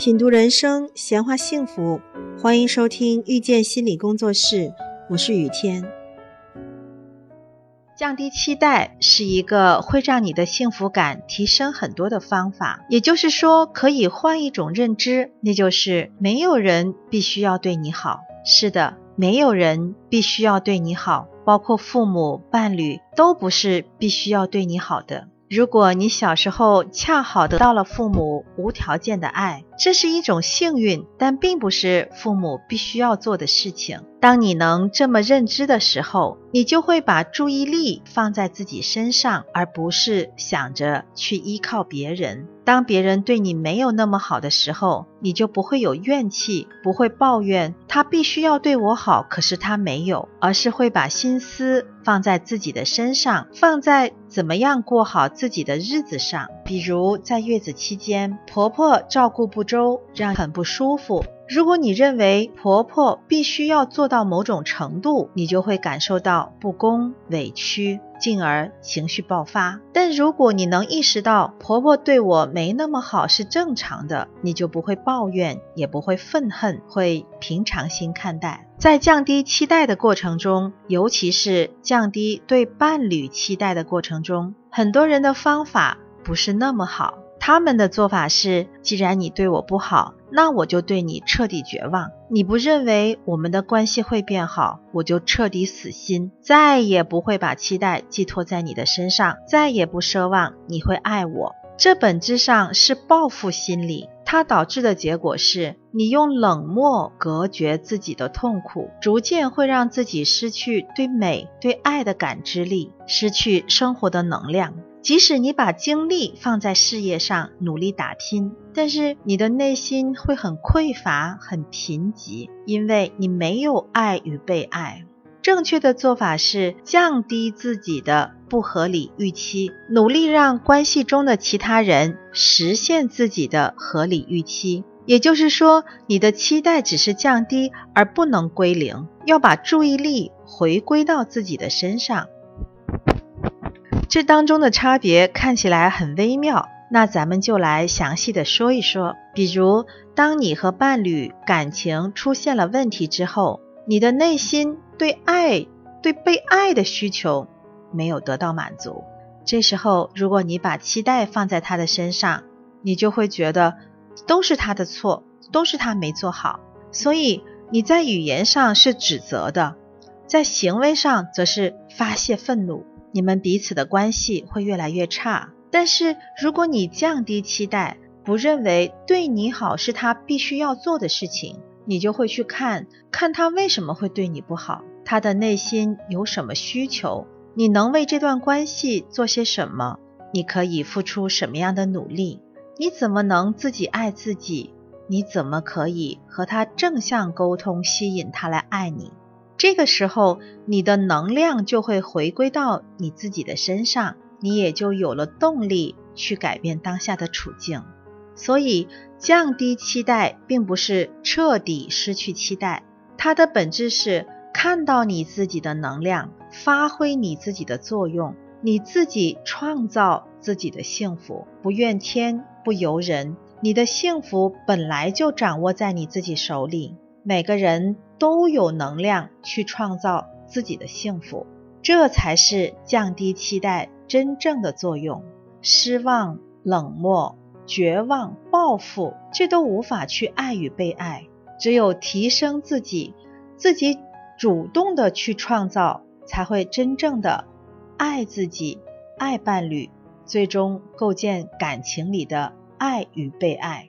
品读人生，闲话幸福，欢迎收听遇见心理工作室，我是雨天。降低期待是一个会让你的幸福感提升很多的方法，也就是说，可以换一种认知，那就是没有人必须要对你好。是的，没有人必须要对你好，包括父母、伴侣，都不是必须要对你好的。如果你小时候恰好得到了父母无条件的爱，这是一种幸运，但并不是父母必须要做的事情。当你能这么认知的时候，你就会把注意力放在自己身上，而不是想着去依靠别人。当别人对你没有那么好的时候，你就不会有怨气，不会抱怨他必须要对我好，可是他没有，而是会把心思放在自己的身上，放在怎么样过好自己的日子上。比如在月子期间，婆婆照顾不周，让很不舒服。如果你认为婆婆必须要做到某种程度，你就会感受到不公、委屈，进而情绪爆发。但如果你能意识到婆婆对我没那么好是正常的，你就不会抱怨，也不会愤恨，会平常心看待。在降低期待的过程中，尤其是降低对伴侣期待的过程中，很多人的方法不是那么好。他们的做法是：既然你对我不好，那我就对你彻底绝望。你不认为我们的关系会变好，我就彻底死心，再也不会把期待寄托在你的身上，再也不奢望你会爱我。这本质上是报复心理，它导致的结果是你用冷漠隔绝自己的痛苦，逐渐会让自己失去对美、对爱的感知力，失去生活的能量。即使你把精力放在事业上，努力打拼，但是你的内心会很匮乏、很贫瘠，因为你没有爱与被爱。正确的做法是降低自己的不合理预期，努力让关系中的其他人实现自己的合理预期。也就是说，你的期待只是降低，而不能归零，要把注意力回归到自己的身上。这当中的差别看起来很微妙，那咱们就来详细的说一说。比如，当你和伴侣感情出现了问题之后，你的内心对爱、对被爱的需求没有得到满足，这时候如果你把期待放在他的身上，你就会觉得都是他的错，都是他没做好，所以你在语言上是指责的，在行为上则是发泄愤怒。你们彼此的关系会越来越差。但是，如果你降低期待，不认为对你好是他必须要做的事情，你就会去看看他为什么会对你不好，他的内心有什么需求，你能为这段关系做些什么？你可以付出什么样的努力？你怎么能自己爱自己？你怎么可以和他正向沟通，吸引他来爱你？这个时候，你的能量就会回归到你自己的身上，你也就有了动力去改变当下的处境。所以，降低期待并不是彻底失去期待，它的本质是看到你自己的能量，发挥你自己的作用，你自己创造自己的幸福，不怨天不尤人。你的幸福本来就掌握在你自己手里。每个人都有能量去创造自己的幸福，这才是降低期待真正的作用。失望、冷漠、绝望、报复，这都无法去爱与被爱。只有提升自己，自己主动的去创造，才会真正的爱自己、爱伴侣，最终构建感情里的爱与被爱。